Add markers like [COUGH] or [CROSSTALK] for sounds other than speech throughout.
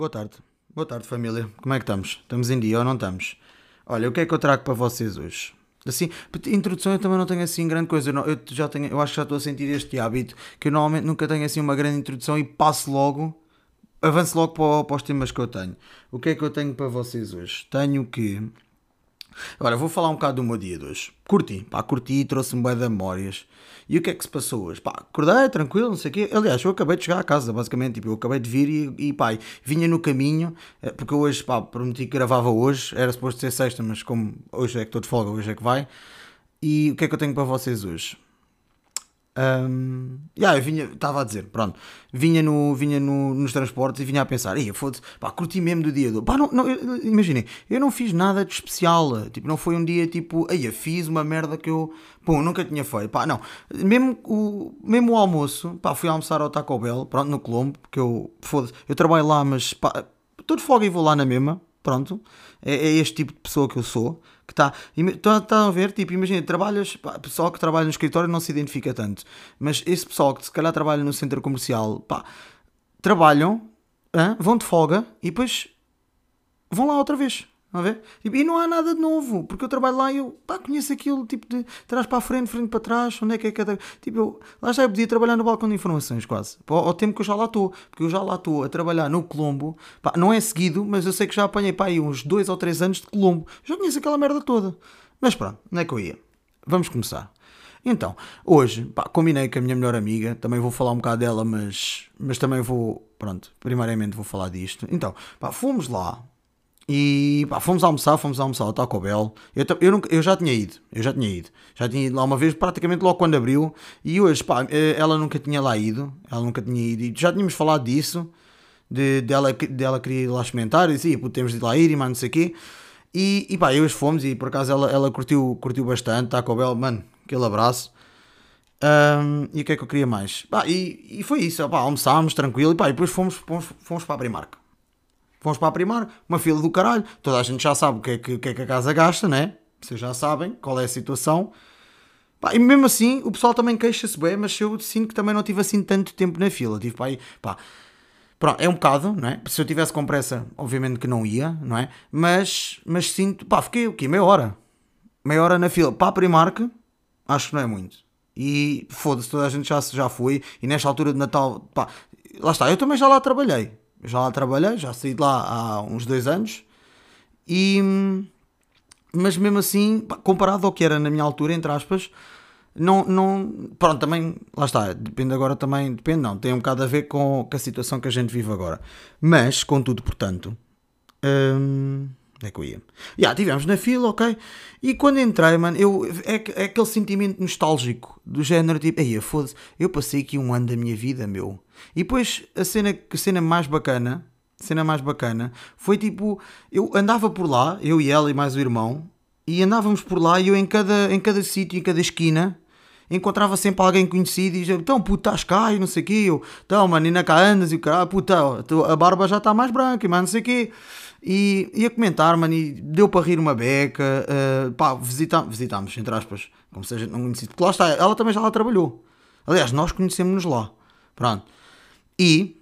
Boa tarde. Boa tarde, família. Como é que estamos? Estamos em dia ou não estamos? Olha, o que é que eu trago para vocês hoje? Assim, introdução eu também não tenho assim grande coisa. Eu, não- eu já tenho, eu acho que já estou a sentir este hábito que eu normalmente nunca tenho assim uma grande introdução e passo logo, avanço logo para, para os temas que eu tenho. O que é que eu tenho para vocês hoje? Tenho que. Agora, vou falar um bocado do meu dia de hoje. Curti, pá, curti, trouxe-me bem de memórias. E o que é que se passou hoje? Pá, acordei, tranquilo, não sei o quê. Aliás, eu acabei de chegar à casa, basicamente. Tipo, eu acabei de vir e, e pá, vinha no caminho, eh, porque hoje, pá, prometi que gravava hoje. Era suposto ser sexta, mas como hoje é que estou de folga, hoje é que vai. E o que é que eu tenho para vocês hoje? Um, yeah, eu vinha, estava a dizer, pronto, vinha, no, vinha no, nos transportes e vinha a pensar, foda-se, pá, curti mesmo do dia do. Pá, não, não, imaginem, eu não fiz nada de especial, tipo, não foi um dia tipo, aí fiz uma merda que eu, pô, nunca tinha feito, pá, não, mesmo o, mesmo o almoço, pá, fui almoçar ao Taco Bell, pronto, no Colombo, porque eu, foda-se, eu trabalho lá, mas, pá, de folga e vou lá na mesma, pronto, é, é este tipo de pessoa que eu sou, que está, estão tá a ver, tipo, imagina, trabalhas, pá, pessoal que trabalha no escritório não se identifica tanto, mas esse pessoal que se calhar trabalha no centro comercial, pá, trabalham, hã, vão de folga e depois vão lá outra vez. A ver? Tipo, E não há nada de novo, porque eu trabalho lá e eu pá, conheço aquilo, tipo de trás para a frente, frente para trás, onde é que é cada. Tipo, eu, lá já eu podia trabalhar no balcão de informações, quase. Ao, ao tempo que eu já lá estou, porque eu já lá estou a trabalhar no Colombo, pá, não é seguido, mas eu sei que já apanhei pá, aí uns dois ou três anos de Colombo, já conheço aquela merda toda. Mas pronto, não é que eu ia. Vamos começar. Então, hoje, pá, combinei com a minha melhor amiga, também vou falar um bocado dela, mas, mas também vou, pronto, primariamente vou falar disto. Então, pá, fomos lá e pá, fomos almoçar, fomos almoçar ao Taco Bell. Eu, eu, nunca- eu já tinha ido, eu já tinha ido. Já tinha ido lá uma vez, praticamente logo quando abriu. E hoje, pá, eh, ela nunca tinha lá ido. Ela nunca tinha ido. E já tínhamos falado disso. De, dela, dela queria ir lá experimentar. E disse, "Ih, pô, temos de ir lá ir e mais não sei o quê. E, e pá, e hoje fomos e por acaso ela, ela curtiu, curtiu bastante. Taco Bell, mano, aquele abraço. Ahm, e o que é que eu queria mais? Pá, e, e foi isso, pá, almoçámos tranquilo. E pá, e depois fomos, fomos, fomos para a Primark. Fomos para a Primark, uma fila do caralho. Toda a gente já sabe o que é que, que, é que a casa gasta, né? Vocês já sabem qual é a situação. Pá, e mesmo assim, o pessoal também queixa-se bem, mas eu sinto que também não tive assim tanto tempo na fila. Tive para aí, pá. Pronto, é um bocado, não é? Se eu tivesse com pressa, obviamente que não ia, não é? Mas, mas sinto, pá, fiquei o quê? Meia hora. Meia hora na fila. Para a Primark, acho que não é muito. E foda-se, toda a gente já, já foi. E nesta altura de Natal, pá, lá está, eu também já lá trabalhei. Já lá trabalhei, já saí de lá há uns dois anos. E. Mas mesmo assim, comparado ao que era na minha altura, entre aspas, não, não. Pronto, também. Lá está, depende agora também. Depende, não. Tem um bocado a ver com, com a situação que a gente vive agora. Mas, contudo, portanto. Hum, é que eu ia? Já, tivemos na fila, ok. E quando entrei, mano, eu, é, é aquele sentimento nostálgico do género tipo, ei, foda-se, eu passei aqui um ano da minha vida, meu. E depois a cena, a cena mais bacana, a cena mais bacana, foi tipo, eu andava por lá, eu e ela e mais o irmão, e andávamos por lá e eu em cada, em cada sítio, em cada esquina, encontrava sempre alguém conhecido e dizia, então puto, estás cá e não sei o quê, eu, então mano, ainda cá andas e o caralho, puta, ó, tu- a barba já está mais branca e mais não sei o quê. E ia comentar, mano, e deu para rir uma beca, eh, pá, visita, visitámos, entre aspas, como se a gente não conhecesse, porque lá está, ela também já lá trabalhou. Aliás, nós conhecemos-nos lá, pronto. E,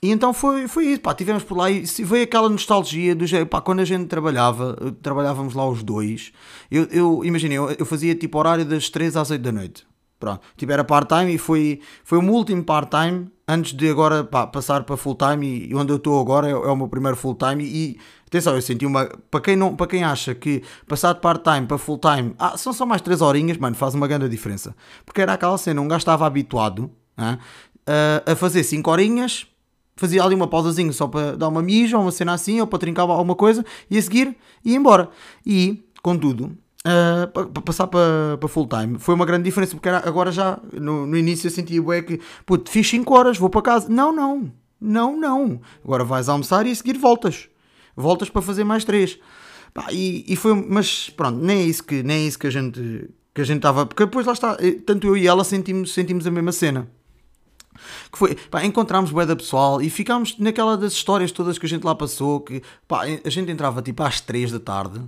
e então foi, foi isso, pá, tivemos por lá e veio aquela nostalgia do jeito, pá, quando a gente trabalhava, eh, trabalhávamos lá os dois, eu, eu eu, eu fazia tipo horário das 3 às 8 da noite. Pronto, tipo era part-time e foi, foi o meu último part-time antes de agora pá, passar para full-time e, onde eu estou agora é, é o meu primeiro full-time e atenção, eu senti uma, para quem, não, para quem acha que passar de part-time para full-time, ah, são só mais 3 horinhas, mano, faz uma grande diferença, porque era aquela cena, um gajo estava habituado hã, a, a fazer 5 horinhas, fazia ali uma pausazinha só para dar uma mija ou uma cena assim, ou para trincar alguma coisa, e a seguir ia embora. E, contudo, ah, pa- pa- passar para, para full time foi uma grande diferença, porque era, agora já no, no início eu sentia bué que, puto, fiz 5 horas, vou para casa. Não, não, não, não. Agora vais almoçar e a seguir voltas. Voltas para fazer mais 3. e, e foi, mas pronto, nem é isso que, nem é isso que a gente que a gente estava, porque depois lá está, eh, tanto eu e ela sentimos, sentimos a mesma cena que foi, pá, encontramos bué da pessoal e ficámos naquela das histórias todas que a gente lá passou, que pá, a gente entrava tipo às 3 da tarde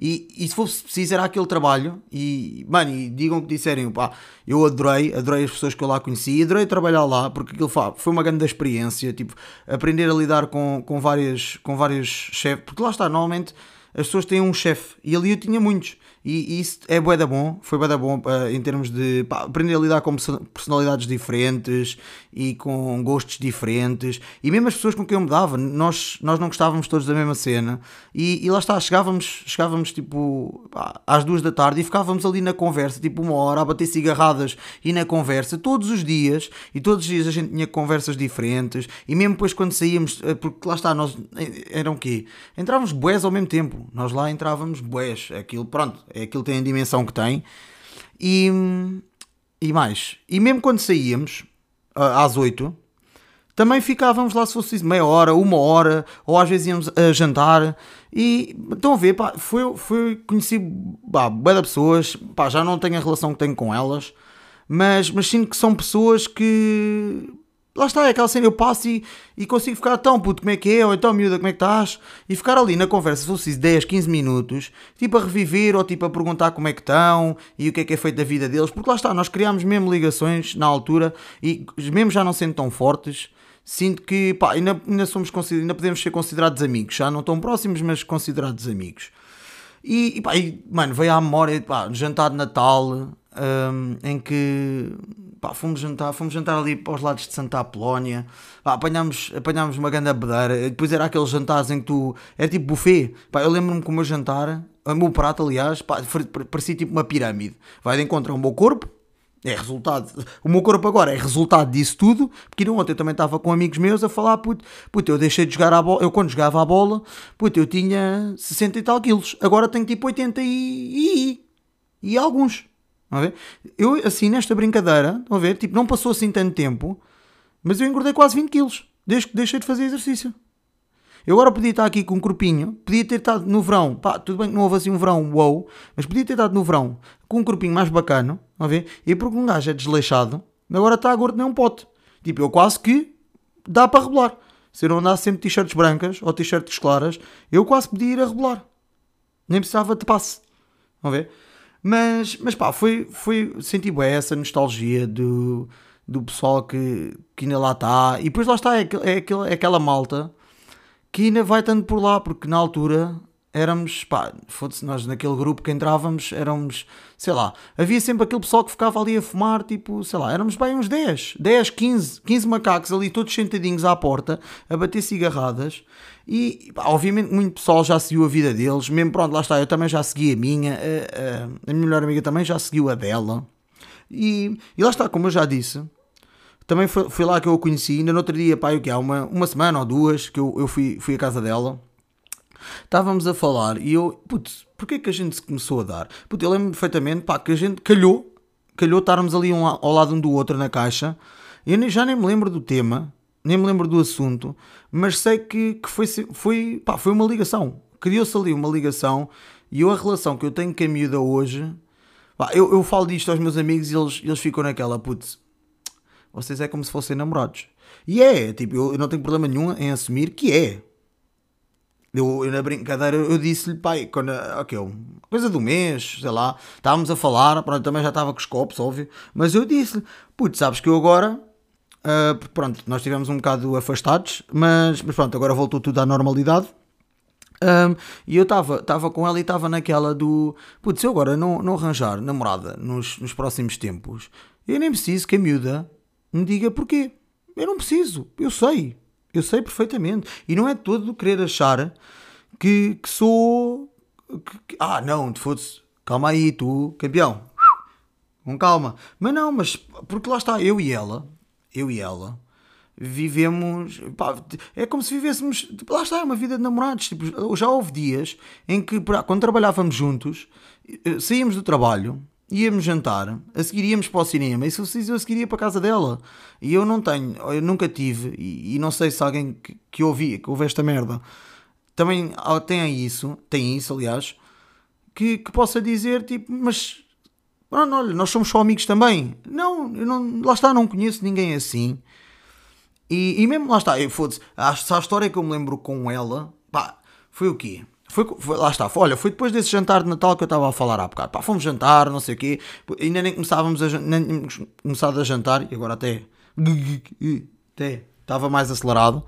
E, e se fosse preciso, era aquele trabalho. E, mano, e digam o que disserem, pá, eu adorei, adorei as pessoas que eu lá conheci, adorei trabalhar lá, porque aquilo foi uma grande experiência, tipo, aprender a lidar com, com várias, com vários chefes, porque lá está, normalmente as pessoas têm um chefe, e ali eu tinha muitos. E, isso é bué da bom, foi bué da bom uh, em termos de pá, aprender a lidar com personalidades diferentes e com gostos diferentes. E mesmo as pessoas com quem eu me dava, nós, nós não gostávamos todos da mesma cena. E, e lá está, chegávamos, chegávamos tipo às duas da tarde e ficávamos ali na conversa, tipo uma hora a bater cigarradas e na conversa todos os dias. E todos os dias a gente tinha conversas diferentes. E mesmo depois quando saíamos, eh, porque lá está, nós eh, eram o quê? Entrávamos boés ao mesmo tempo, nós lá entrávamos boés, aquilo pronto é aquilo tem a dimensão que tem. E, e mais, e mesmo quando saíamos, às 8, também ficávamos lá se fosse meia hora, uma hora, ou às vezes íamos a jantar. E estão a ver, pá, foi, foi conheci pá, pessoas, pá, já não tenho a relação que tenho com elas, mas, mas sinto que são pessoas que lá está, é aquela cena, eu passo e, e consigo ficar tão puto, como é que é, ou então miúda, como é que estás? E ficar ali na conversa, se fosse 10, 15 minutos, tipo a reviver ou tipo a perguntar como é que estão e o que é que é feito da vida deles, porque lá está, nós criámos mesmo ligações na altura e mesmo já não sendo tão fortes, sinto que pá, ainda, ainda, somos ainda podemos ser considerados amigos, já não tão próximos, mas considerados amigos. E, e, pá, e mano, veio à memória, pá, jantar de Natal, um, em que pá, fomos jantar, fomos jantar ali para os lados de Santa Apolónia, pá, apanhámos, apanhámos uma grande bedeira, depois era aqueles jantares em que tu, era tipo buffet, pá, eu lembro-me que o meu jantar, o meu prato aliás, pá, parecia tipo uma pirâmide, vai de encontro ao meu corpo, é resultado, o meu corpo agora é resultado disso tudo, porque ontem eu também estava com amigos meus a falar, puto, puto, eu deixei de jogar a bola, eu quando jogava a bola, puto, eu tinha 60 e tal quilos, agora tenho tipo 80 e, e, e alguns, ver? Eu, assim, nesta brincadeira, a ver? Tipo, não passou assim tanto tempo, mas eu engordei quase 20 quilos, desde que deixei de fazer exercício. Eu agora podia estar aqui com um corpinho, podia ter estado no verão, pá, tudo bem que não houve assim um verão wow, mas podia ter estado no verão com um corpinho mais bacana, a ver? E porque um gajo é desleixado, agora está gordo nem um pote. Tipo, eu quase que dá para rebolar. Se eu não andasse sempre t-shirts brancas ou t-shirts claras, eu quase podia ir a rebolar. Nem precisava de passe. A ver? Mas, mas pá, foi, foi, senti bem essa nostalgia do, do pessoal que, que ainda lá está. E depois lá está, é, é, é aquela malta que ainda vai tanto por lá, porque na altura éramos, pá, foda-se, nós naquele grupo que entrávamos éramos, sei lá, havia sempre aquele pessoal que ficava ali a fumar, tipo, sei lá, éramos bem uns 10, 10, 15, 15 macacos ali todos sentadinhos à porta, a bater cigarradas e, pá, obviamente muito pessoal já seguiu a vida deles, mesmo pronto, lá está, eu também já segui a minha, a, a, a minha melhor amiga também já seguiu a dela e, e lá está, como eu já disse, também foi, foi lá que eu a conheci, ainda no outro dia, pá, o que há uma, uma semana ou duas que eu, eu fui, fui à casa dela Estávamos a falar e eu, putz, porquê que a gente se começou a dar? Putz, eu lembro perfeitamente, pá, que a gente calhou, calhou estarmos ali um, ao lado um do outro na caixa. Eu já nem me lembro do tema, nem me lembro do assunto, mas sei que, que foi, foi, pá, foi uma ligação. Criou-se ali uma ligação e eu, a relação que eu tenho com a miúda hoje, pá, eu, eu falo disto aos meus amigos e eles, eles ficam naquela, putz, vocês é como se fossem namorados. E é, tipo, eu, eu não tenho problema nenhum em assumir que é. Eu, eu, na brincadeira eu disse-lhe, pai, quando, okay, coisa do mês, sei lá, estávamos a falar, pronto, também já estava com os copos, óbvio, mas eu disse-lhe, putz, sabes que eu agora, uh, pronto, nós estivemos um bocado afastados, mas, mas pronto, agora voltou tudo à normalidade. Um, e eu estava com ela e estava naquela do putz, eu agora não, não arranjar namorada nos, nos próximos tempos, eu nem preciso que a miúda me diga porquê. Eu não preciso, eu sei, eu sei perfeitamente. E não é todo querer achar que, que sou. Que, ah, não, te fosse. Calma aí, tu, campeão. Com calma. Mas não, mas. Porque lá está, eu e ela. Eu e ela. Vivemos. Pá, é como se vivêssemos. Lá está, é uma vida de namorados. Tipo, já houve dias em que, quando trabalhávamos juntos, eh, saíamos do trabalho íamos jantar, a seguir íamos para o cinema e se eu a seguir ia para a casa dela. E eu não tenho, eu nunca tive, e, e não sei se alguém que, que que ouve esta merda, também tem isso, tem isso, aliás, que, que possa dizer, tipo, mas pronto, olha, nós somos só amigos também. Não, eu não, lá está, não conheço ninguém assim. E, e mesmo lá está, foda-se, a, a história que eu me lembro com ela, pá, foi o quê? Foi, foi- lá está, foi, olha, foi depois desse jantar de Natal que eu estava a falar há bocado. Pá, fomos jantar, não sei o quê, ainda nem começávamos a, nem começado a jantar, e agora até, até estava mais acelerado.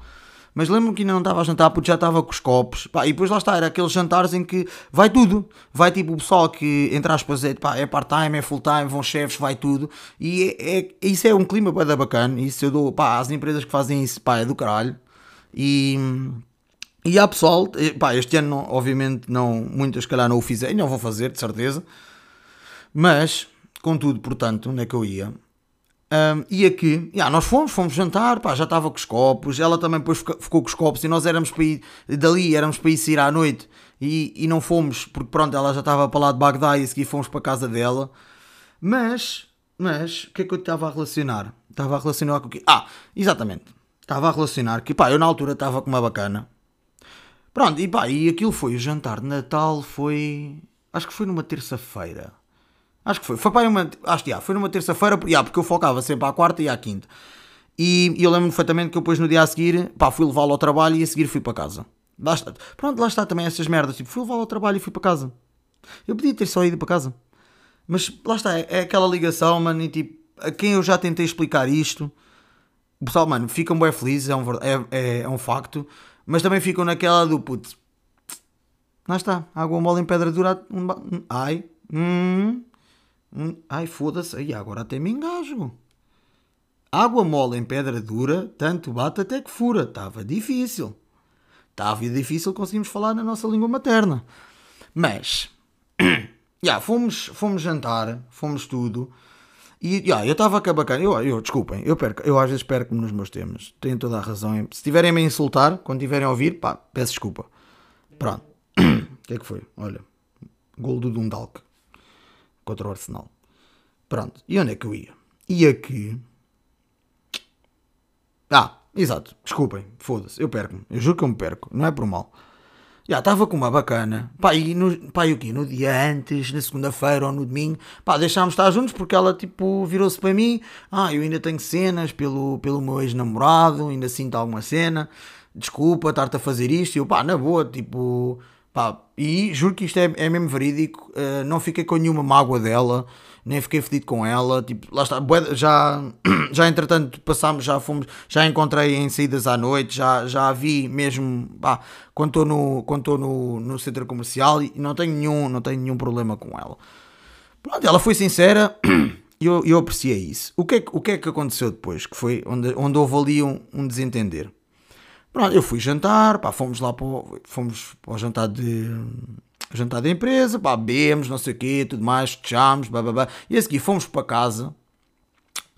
Mas lembro-me que ainda não estava a jantar porque já estava com os copos. Pá, e depois lá está, era aqueles jantares em que vai tudo. Vai tipo o pessoal que, entre aspas, é, é part-time, é full-time, vão chefes, vai tudo. E é, é- isso é um clima bué da bacana. Isso eu dou, pá, às empresas que fazem isso, pá, é do caralho. E, e há pessoal, pá, este ano obviamente não, muitas calhar não o fizeram, não vão fazer, de certeza. Mas, contudo, portanto, onde é que eu ia? Um, e aqui, yeah, nós fomos, fomos jantar, pá, já estava com os copos, ela também depois ficou com os copos e nós éramos para ir, dali éramos para ir sair à noite e, e não fomos, porque pronto, ela já estava para lá de Bagdá e a seguir fomos para a casa dela. Mas, mas, o que é que eu estava a relacionar? Estava a relacionar com o quê? Ah, exatamente, estava a relacionar que, pá, eu na altura estava com uma bacana. Pronto, e pá, e aquilo foi o jantar de Natal, foi, acho que foi numa terça-feira. Acho que foi. Foi para uma. Acho que já, foi numa terça-feira, já, porque eu focava sempre à quarta e à quinta. E, e eu lembro-me perfeitamente que eu depois no dia a seguir, pá, fui levá-lo ao trabalho e a seguir fui para casa. Lá está. Pronto, lá está também essas merdas. Tipo, fui levá-lo ao trabalho e fui para casa. Eu podia ter só ido para casa. Mas lá está, é, é aquela ligação, mano, e tipo, a quem eu já tentei explicar isto, o pessoal, mano, ficam bem felizes, é um, é, é, é um facto, mas também ficam naquela do puto. Lá está, água mole em pedra dura. um um- Ai, hum, hum, ai, foda-se, agora até me engajo. Água mole em pedra dura, tanto bate até que fura. Estava difícil. Estava difícil conseguimos falar na nossa língua materna. Mas, [CLEARS THROAT] já, fomos, fomos jantar, fomos tudo. E já, eu estava a bacana. Eu, eu, desculpem, eu, perco, eu às vezes perco-me nos meus temas. Tenho toda a razão. Se estiverem a me insultar, quando estiverem a ouvir, pá, peço desculpa. Pronto. O que é que foi? Olha, gol do Dundalk contra o Arsenal. Pronto. E onde é que eu ia? Ia aqui. Ah, exato. Desculpem, foda-se. Eu perco-me. Eu juro que eu me perco. Não é por mal. Já estava com uma bacana. Pá, e, no, pá, e o quê? No dia antes, na segunda-feira ou no domingo, pá, deixámos estar juntos porque ela, tipo, virou-se para mim. Ah, eu ainda tenho cenas pelo, pelo meu ex-namorado, ainda sinto alguma cena. Desculpa estar-te a fazer isto. E eu, pá, na boa, tipo, pá, e juro que isto é, é mesmo verídico. eh, não fiquei com nenhuma mágoa dela, nem fiquei fedido com ela. Tipo, lá está, já, [CLEARS THROAT] já entretanto passámos, já fomos, já encontrei em saídas à noite, já, já a vi mesmo, pá, quando estou no, quando estou no, no centro comercial e não tenho nenhum, não tenho nenhum problema com ela. Pronto, ela foi sincera [CLEARS THROAT] e eu, eu apreciei isso. O que, é, que- o que é que aconteceu depois? Que foi onde, onde houve ali um, um desentender. Pronto, eu fui jantar, pá, fomos lá para o, fomos para o jantar de jantar da empresa, pá, bebemos, não sei o quê, tudo mais, fechámos, e a seguir fomos para casa.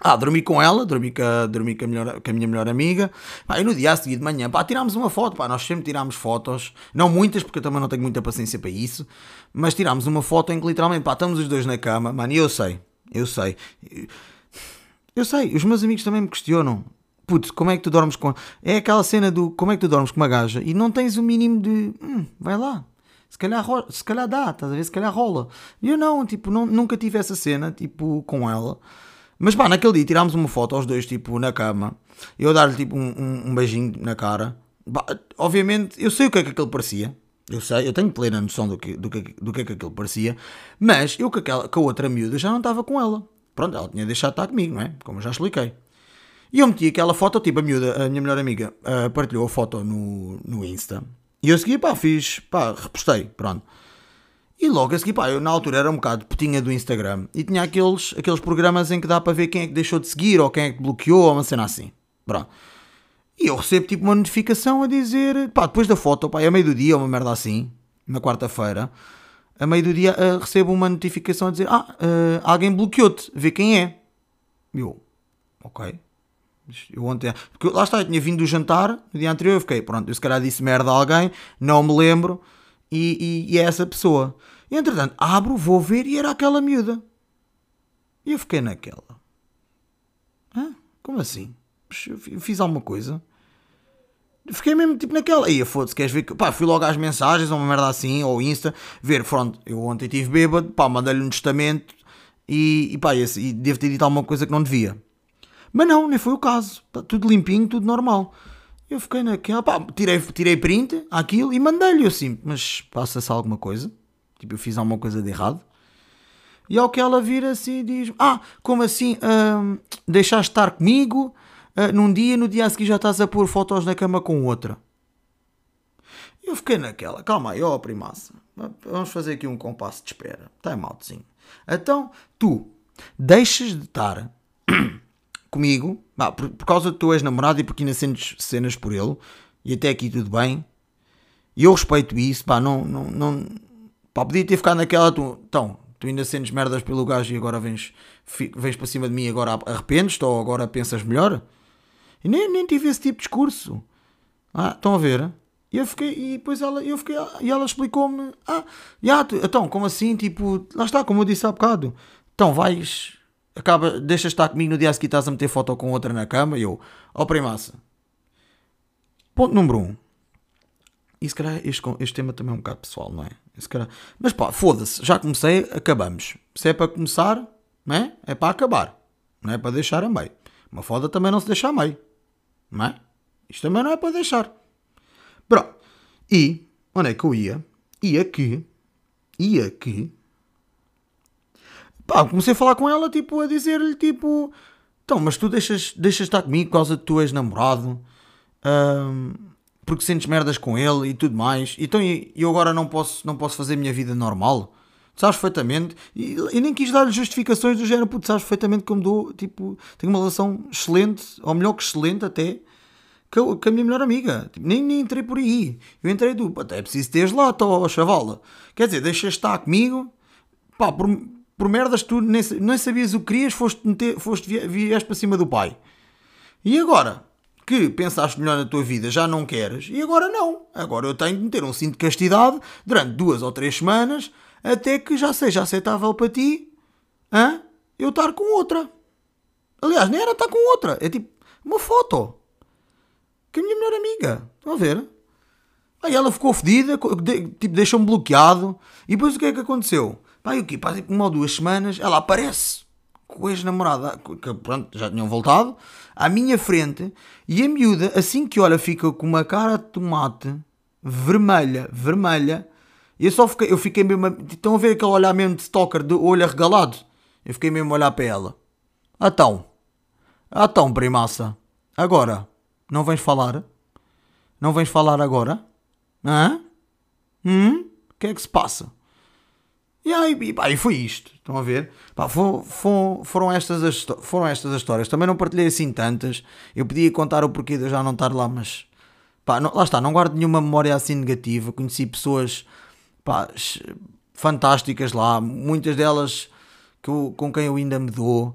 Ah, dormi com ela, dormi com a, dormi com a, melhor, com a minha melhor amiga. Pá, e no dia a seguir de manhã, pá, tirámos uma foto. Pá, nós sempre tirámos fotos, não muitas, porque eu também não tenho muita paciência para isso. Mas tirámos uma foto em que literalmente, pá, estamos os dois na cama, mano, e eu sei, eu sei. Eu sei, os meus amigos também me questionam. Putz, como é que tu dormes com. É aquela cena do como é que tu dormes com uma gaja e não tens o mínimo de. Hum, vai lá. Se calhar, se calhar dá, estás a ver? Se calhar rola. E eu não, tipo, não, nunca tive essa cena, tipo, com ela. Mas pá, naquele dia tirámos uma foto aos dois, tipo, na cama. Eu dar-lhe, tipo, um, um, um beijinho na cara. Pá, obviamente, eu sei o que é que aquele parecia. Eu sei, eu tenho plena noção do que, do que, do que é que aquilo parecia. Mas eu com, aquela, com a outra miúda já não estava com ela. Pronto, ela tinha deixado de estar comigo, não é? Como eu já expliquei. E eu meti aquela foto, tipo, a miúda, a minha melhor amiga, ah, partilhou a foto no, no Insta. E eu segui, pá, fiz, pá, repostei, pronto. E logo a seguir, pá, eu na altura era um bocado putinha do Instagram e tinha aqueles, aqueles programas em que dá para ver quem é que deixou de seguir ou quem é que bloqueou ou uma cena assim. Pronto. E eu recebo tipo uma notificação a dizer, pá, depois da foto, pá, é meio do dia, uma merda assim, na quarta-feira, a meio do dia ah, recebo uma notificação a dizer, ah, ah, alguém bloqueou-te, vê quem é. Eu, ok. Eu ontem, porque lá está, eu tinha vindo do jantar no dia anterior, eu fiquei, pronto, eu se calhar disse merda a alguém, não me lembro, e, e, e é essa pessoa. E entretanto, abro, vou ver e era aquela miúda. E eu fiquei naquela. Hã? Como assim? Eu fi- eu fiz alguma coisa? Fiquei mesmo tipo naquela. Aí, foda-se, queres ver? que- Pá, fui logo às mensagens, ou uma merda assim, ou Insta, ver, pronto, eu ontem estive bêbado, pá, mandei-lhe um testamento e, e pá, e devo ter dito alguma coisa que não devia. Mas não, nem foi o caso. Tá tudo limpinho, tudo normal. Eu fiquei naquela, pá, tirei, tirei print àquilo e mandei-lhe assim, mas passa-se alguma coisa? Tipo, eu fiz alguma coisa de errado? E ao que ela vira assim e diz: Ah, como assim? Hum, deixaste estar comigo uh, num dia, no dia a seguir já estás a pôr fotos na cama com outra. Eu fiquei naquela, calma aí, ó, primaça. Vamos fazer aqui um compasso de espera. Está maltezinho. Então, tu deixas de estar comigo, bah, por, por, causa do teu ex-namorado e porque ainda sentes cenas por ele, e até aqui tudo bem, e eu respeito isso, pá, não, não, não pá, podia ter ficado naquela, tu, então, tu ainda sentes merdas pelo gajo e agora vens, vens para cima de mim e agora arrependes-te ou agora pensas melhor? E nem, nem tive esse tipo de discurso. Ah, estão a ver? E eu fiquei, e depois ela, eu fiquei, e ela explicou-me, ah, já, então, como assim, tipo, lá está, como eu disse há bocado, então vais, acaba, deixas estar comigo no dia a seguir estás a meter foto com outra na cama, e eu, ó oh, primaça, ponto número um, e se calhar este, este tema também é um bocado pessoal, não é? Calhar, mas pá, foda-se, já comecei, acabamos, se é para começar, não é? É para acabar, não é para deixar a meio, uma foda também não se deixa a meio, não é? Isto também não é para deixar. Pronto. E onde é que eu ia? Ia que. Ia que. Pá, comecei a falar com ela, tipo, a dizer-lhe, tipo. Então, mas tu deixas, deixas estar comigo por causa de tu és namorado. Um, porque sentes merdas com ele e tudo mais. Então eu agora não posso, não posso fazer a minha vida normal. Sabes perfeitamente. E, nem quis dar-lhe justificações do género, porque sabes perfeitamente como dou. Tipo, tenho uma relação excelente, ou melhor que excelente até, com, a minha melhor amiga. Tipo, nem, nem entrei por aí. Eu entrei do, até é preciso teres lá, tô, chavala. Quer dizer, deixas estar comigo, pá, por, por merdas tu nem, nem sabias o que querias, foste, meter, foste vieste para cima do pai. E agora? Que pensaste melhor na tua vida, já não queres, e agora não. Agora eu tenho de meter um cinto de castidade durante duas ou três semanas até que já seja aceitável para ti hã? eu estar com outra. Aliás, nem era estar com outra, é tipo uma foto que a minha melhor amiga. Estão a ver? Aí ela ficou fedida, tipo, deixou-me bloqueado. E depois o que é que aconteceu? Pá, e o quê? Pá, tipo, uma ou duas semanas, ela aparece com a ex-namorada, que pronto, já tinham voltado, à minha frente, e a miúda, assim que olha, fica com uma cara de tomate, vermelha, vermelha, e eu só fiquei, eu fiquei mesmo, estão a ver aquele olhar mesmo de stalker, de olho arregalado? Eu fiquei mesmo a olhar para ela. Então, então, primaça, agora, não vens falar? Não vens falar agora? Hã? Hum? O que é que se passa? E aí, e, pá, e foi isto. Estão a ver? Pá, for, for, foram, estas as, foram estas as histórias. Também não partilhei assim tantas. Eu podia contar o porquê de eu já não estar lá, mas pá, não, lá está. Não guardo nenhuma memória assim negativa. Conheci pessoas pá, fantásticas lá. Muitas delas que eu, com quem eu ainda me dou.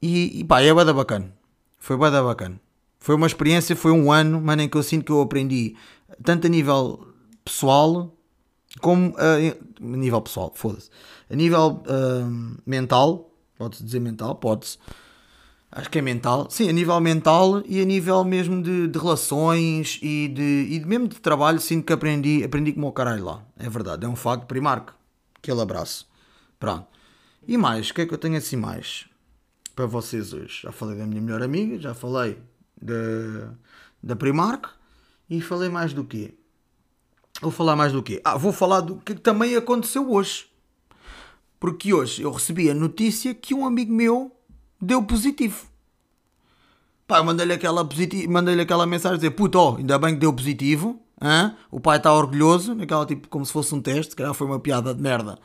E, e pá, é bada bacana. Foi bada bacana. Foi uma experiência, foi um ano, mano, em que eu sinto que eu aprendi tanto a nível pessoal como a, a nível pessoal, foda-se. A nível uh, mental, pode-se dizer mental, pode-se. Acho que é mental. Sim, a nível mental e a nível mesmo de, de relações e de, e mesmo de trabalho, sinto que aprendi, aprendi como o caralho lá. É verdade, é um facto. Primark, aquele abraço. Pronto. E mais, o que é que eu tenho assim mais para vocês hoje? Já falei da minha melhor amiga, já falei da, da Primark e falei mais do quê? Vou falar mais do quê? Ah, vou falar do que também aconteceu hoje. Porque hoje eu recebi a notícia que um amigo meu deu positivo. Pá, mandei-lhe aquela, positi... mandei aquela mensagem a dizer: puto, oh, ainda bem que deu positivo. Hã? O pai está orgulhoso, naquela tipo como se fosse um teste, que calhar foi uma piada de merda.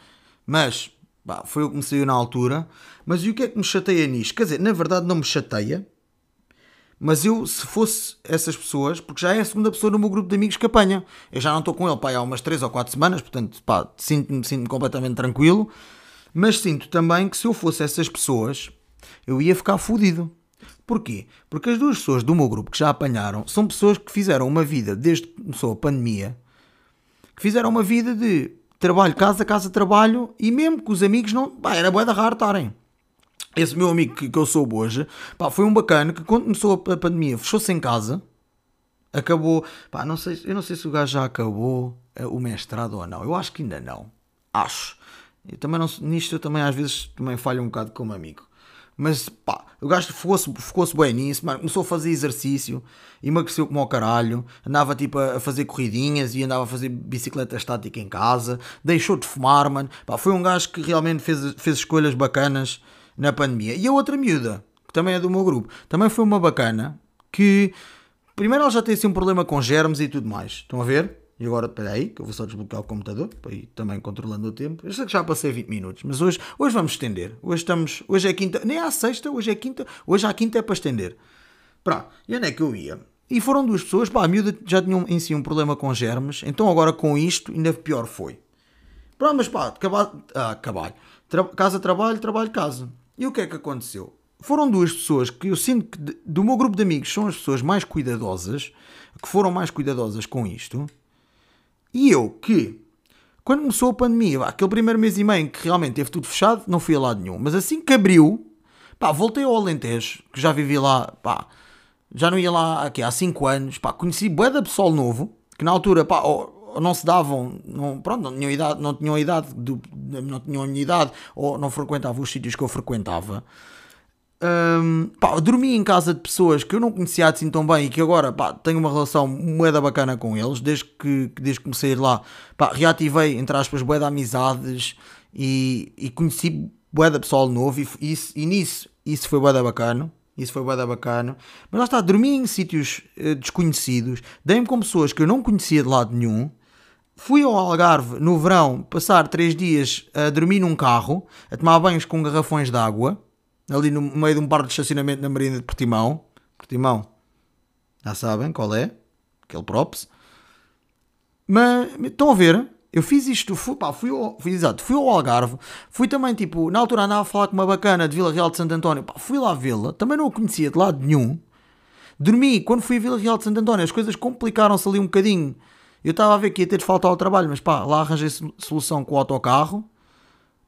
Mas, pá, foi o que me saiu na altura. Mas e o que é que me chateia nisto? Quer dizer, na verdade não me chateia, mas eu, se fosse essas pessoas, porque já é a segunda pessoa no meu grupo de amigos que apanha, eu já não estou com ele pá, há umas 3 ou 4 semanas, portanto, pá, sinto-me sinto completamente tranquilo. Mas sinto também que se eu fosse essas pessoas, eu ia ficar fodido. Porquê? Porque as duas pessoas do meu grupo que já apanharam são pessoas que fizeram uma vida desde que começou a pandemia, que fizeram uma vida de trabalho, casa, casa, trabalho, e mesmo que os amigos não. Pá, era boa da raro estarem esse meu amigo que, que eu sou hoje, pá, foi um bacana que quando começou a pandemia fechou-se em casa, acabou, pá, não sei, eu não sei se o gajo já acabou eh, o mestrado ou não, eu acho que ainda não, acho. Eu também não, nisto eu também às vezes também falho um bocado como amigo. Mas pá, o gajo ficou bem nisso, mano. Começou a fazer exercício, emagreceu como ao caralho, andava tipo a fazer corridinhas e andava a fazer bicicleta estática em casa, deixou de fumar, mano. Pá, foi um gajo que realmente fez, fez escolhas bacanas na pandemia. E a outra miúda, que também é do meu grupo, também foi uma bacana que. Primeiro ela já tem assim um problema com germes e tudo mais. Estão a ver? E agora, espera aí, que eu vou só desbloquear o computador, para ir também controlando o tempo. Eu sei que já passei 20 minutos, mas hoje, hoje vamos estender. Hoje estamos, hoje é quinta, nem à sexta, hoje é quinta, hoje à quinta é para estender. Pá, e onde é que eu ia? E foram duas pessoas, pá, a miúda já tinha em si um problema com germes, então agora com isto ainda pior foi. Pronto, mas pá, acabar, ah, acabar. Tra casa, trabalho, trabalho, casa. E o que é que aconteceu? Foram duas pessoas que eu sinto que do meu grupo de amigos são as pessoas mais cuidadosas, que foram mais cuidadosas com isto e eu que, quando começou a pandemia, aquele primeiro mês e meio que realmente teve tudo fechado, não fui a lado nenhum. Mas assim que abriu, pá, voltei ao Alentejo, que já vivi lá, pá, já não ia lá aqui, há 5 anos, pá, conheci bué de pessoal novo, que na altura, pá, ou não se davam, não, pronto, não tinham idade, não tinham idade, do, não tinham a minha idade, ou não frequentavam os sítios que eu frequentava. Um, pá, dormi em casa de pessoas que eu não conhecia assim tão bem e que agora pá, tenho uma relação moeda bacana com eles desde que, desde que comecei a ir lá. Pá, reativei, entre aspas, de amizades e, e conheci de pessoal novo e, isso, e nisso isso foi de bacana. Isso foi de bacana. Mas lá está, dormi em sítios uh, desconhecidos, dei-me com pessoas que eu não conhecia de lado nenhum. Fui ao Algarve no verão passar três dias a dormir num carro, a tomar banhos com garrafões de água ali no meio de um parque de estacionamento na Marina de Portimão. Portimão, já sabem qual é, aquele props. Mas estão a ver, eu fiz isto, fui, pá, fui, ao, fui, exato, fui ao Algarve, fui também tipo, na altura andava a falar com uma bacana de Vila Real de Santo António, pá, fui lá vê-la, também não a conhecia de lado nenhum. Dormi, quando fui a Vila Real de Santo António, as coisas complicaram-se ali um bocadinho. Eu estava a ver que ia ter de faltar ao trabalho, mas pá, lá arranjei solução com o autocarro.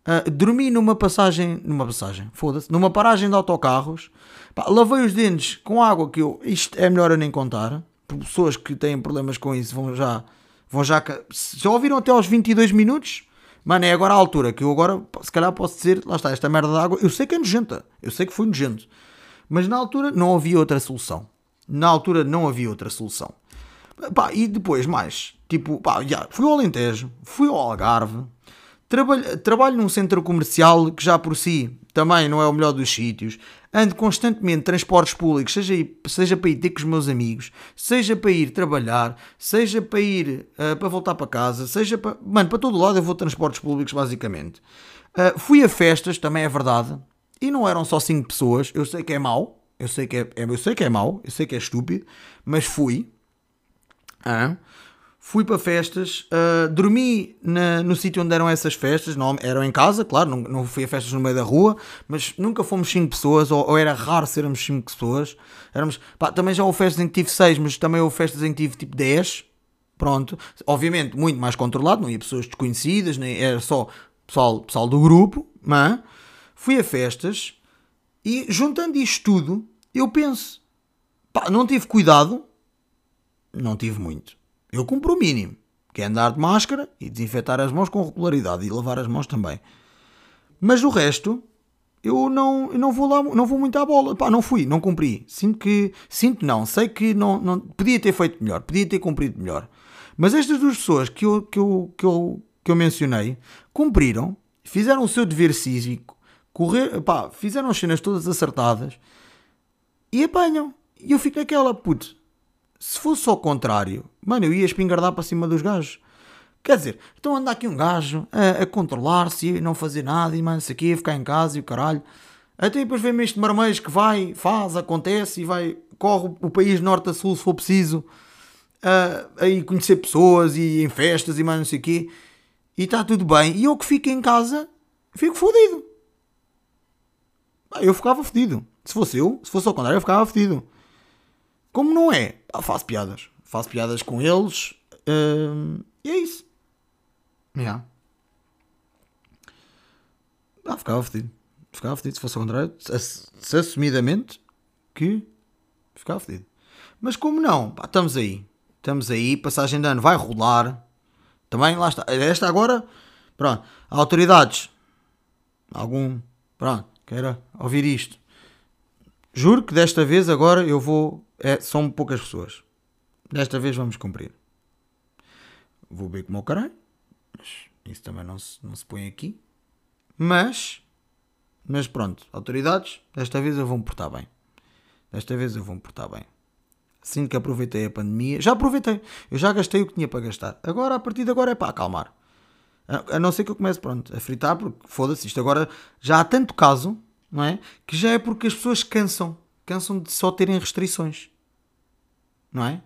Uh, dormi numa passagem, numa passagem, foda-se, numa paragem de autocarros. Pá, lavei os dentes com água que eu, isto é melhor eu nem contar. Pessoas que têm problemas com isso vão já, vão já, já ouviram até aos 22 minutos. Mano, é agora a altura que eu agora, se calhar posso dizer, lá está, esta merda de água, eu sei que é nojenta, eu sei que foi nojento, mas na altura não havia outra solução. Na altura não havia outra solução. Pá, e depois mais, tipo, pá, já, fui ao Alentejo, fui ao Algarve, Trabalho, trabalho num centro comercial que já por si também não é o melhor dos sítios. Ando constantemente em transportes públicos, seja, seja para ir ter com os meus amigos, seja para ir trabalhar, seja para ir uh, para voltar para casa, seja para. Mano, para todo lado eu vou transportes públicos, basicamente. Uh, fui a festas, também é verdade, e não eram só 5 pessoas. Eu sei que é mau, eu sei que é, eu sei que é mau, eu sei que é estúpido, mas fui. Fui para festas, uh, dormi na, no sítio onde eram essas festas, não, eram em casa, claro, não, não fui a festas no meio da rua, mas nunca fomos 5 pessoas, ou, ou, era raro sermos 5 pessoas. Éramos, pá, também já houve festas em que tive 6, mas também houve festas em que tive tipo 10. Pronto, obviamente muito mais controlado, não ia pessoas desconhecidas, nem era só pessoal, pessoal do grupo, mas fui a festas e juntando isto tudo, eu penso, pá, não tive cuidado, não tive muito eu cumpro o mínimo, que é andar de máscara e desinfetar as mãos com regularidade e lavar as mãos também. Mas o resto, eu não, eu não vou lá, não vou muito à bola. Pá, não fui, não cumpri. Sinto que, sinto não, sei que não, não podia ter feito melhor, podia ter cumprido melhor. Mas estas duas pessoas que eu, que eu, que eu, que eu mencionei cumpriram, fizeram o seu dever cívico, correr, pá, fizeram as cenas todas acertadas e apanham. E eu fico naquela, puto, se fosse ao contrário, mano, eu ia espingardar para cima dos gajos. Quer dizer, então anda aqui um gajo a, a controlar-se e não fazer nada e mano, isso aqui, ficar em casa e o caralho. Até depois vem-me este marmês que vai, faz, acontece e vai, corre o país norte a sul se for preciso, a, a ir conhecer pessoas e em festas e mais não sei o quê. E está tudo bem. E eu que fico em casa, fico fodido. Eu ficava fodido. Se fosse eu, se fosse ao contrário, eu ficava fodido. Como não é, faço piadas. Faço piadas com eles uh, e é isso. Yeah. Ah, ficava fedido. Ficava fedido se fosse ao contrário. Se, se assumidamente que ficava fedido. Mas como não? Pá, estamos aí. Estamos aí. Passagem de ano vai rolar. Também lá está. Esta agora, pronto. Autoridades. Algum. Pronto Quero ouvir isto. Juro que desta vez agora eu vou. É, são poucas pessoas. Desta vez vamos cumprir. Vou beber como o caralho. Isso também não se, não se põe aqui. Mas. Mas pronto, autoridades, desta vez eu vou me portar bem. Desta vez eu vou me portar bem. Sinto que aproveitei a pandemia. Já aproveitei. Eu já gastei o que tinha para gastar. Agora, a partir de agora, é para acalmar. A, a não ser que eu comece, pronto, a fritar, porque foda-se, isto agora já há tanto caso, não é? Que já é porque as pessoas cansam. Cansam de só terem restrições. Não é?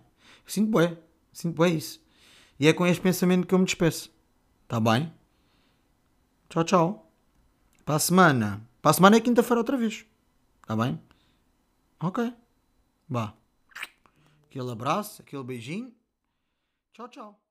Sinto bem. Sinto bem isso. E é com este pensamento que eu me despeço. Está bem? Tchau, tchau. Para a semana. Para a semana é quinta-feira outra vez. Está bem? Ok. Vá. Aquele abraço, aquele beijinho. Tchau, tchau.